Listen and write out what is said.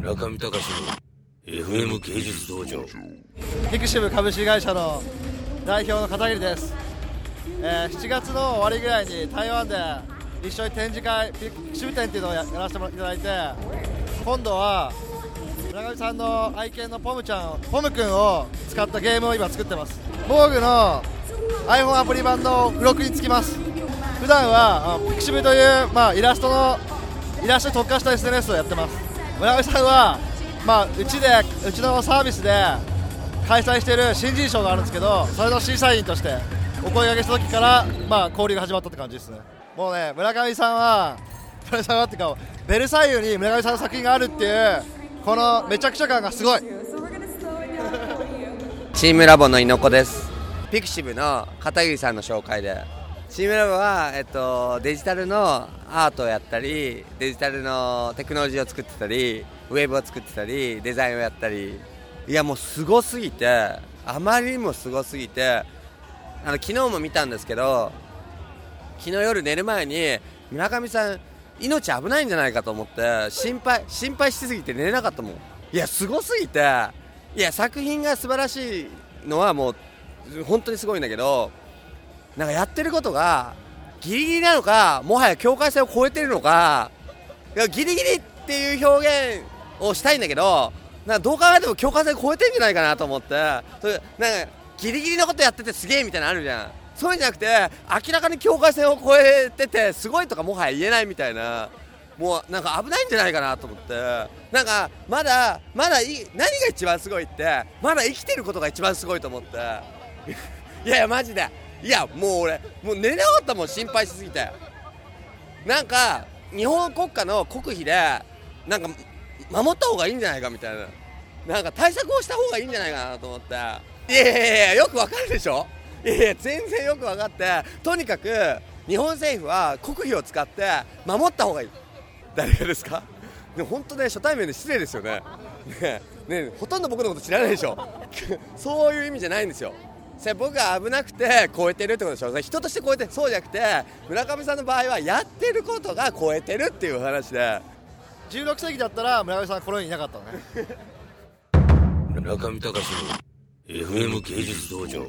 村上隆の FM 芸術道場。ピクシブ株式会社の代表の片桐です、えー7月の終わりぐらいに台湾で一緒に展示会ピクシブ展っていうのをやらせていただいて今度は村上さんの愛犬のポムちゃんポムくんを使ったゲームを今作ってます。防具の iPhone アプリ版の付録につきます。普段はピクシブという、まあ、イラストのイラストに特化した SNS をやってます。村上さんは、まあ、うちでうちのサービスで開催している新人賞があるんですけどそれの審査員としてお声掛けした時から、まあ、交流が始まったって感じですね。もうね村上さんは村上さんはっていうかベルサイユに村上さんの作品があるっていうこのめちゃくちゃ感がすごいチームラボの猪子ですピクシブの片桐さんの紹介でチームラボは、えっと、デジタルのアートをやったりデジタルのテクノロジーを作ってたりウェブを作ってたりデザインをやったり。いやもうすごすぎてあまりにもすごすぎてあの昨日も見たんですけど昨日夜寝る前に村上さん命危ないんじゃないかと思って心配心配しすぎて寝れなかったもん。いやすごすぎていや作品が素晴らしいのはもう本当にすごいんだけどなんかやってることがギリギリなのかもはや境界線を越えてるのかギリギリっていう表現をしたいんだけどなんかどう考えても境界線越えてんじゃないかなと思って。それなんかギリギリのことやっててすげえみたいなのあるじゃん。そういうんじゃなくて明らかに境界線を越えててすごいとかもはや言えないみたいな。もうなんか危ないんじゃないかなと思って。なんかまだまだい何が一番すごいってまだ生きてることが一番すごいと思って。いやいやマジで。いやもう俺もう寝れなかったもん心配しすぎて。なんか日本国家の国費でなんか守った方がいいんじゃないかみたいな。なんか対策をした方がいいんじゃないかなと思って。いやいやいやよくわかるでしょ？いやいや全然よく分かって。とにかく日本政府は国費を使って守った方がいい。誰がですか？でも本当ね初対面で失礼ですよね。ねねほとんど僕のこと知らないでしょ。そういう意味じゃないんですよ。それ僕が危なくて超えてるってことでしょ。人として超えてそうじゃなくて村上さんの場合はやってることが超えてるっていう話で。16世紀だったら村上さんはこの世にいなかったのね。村上隆の FM 芸術道場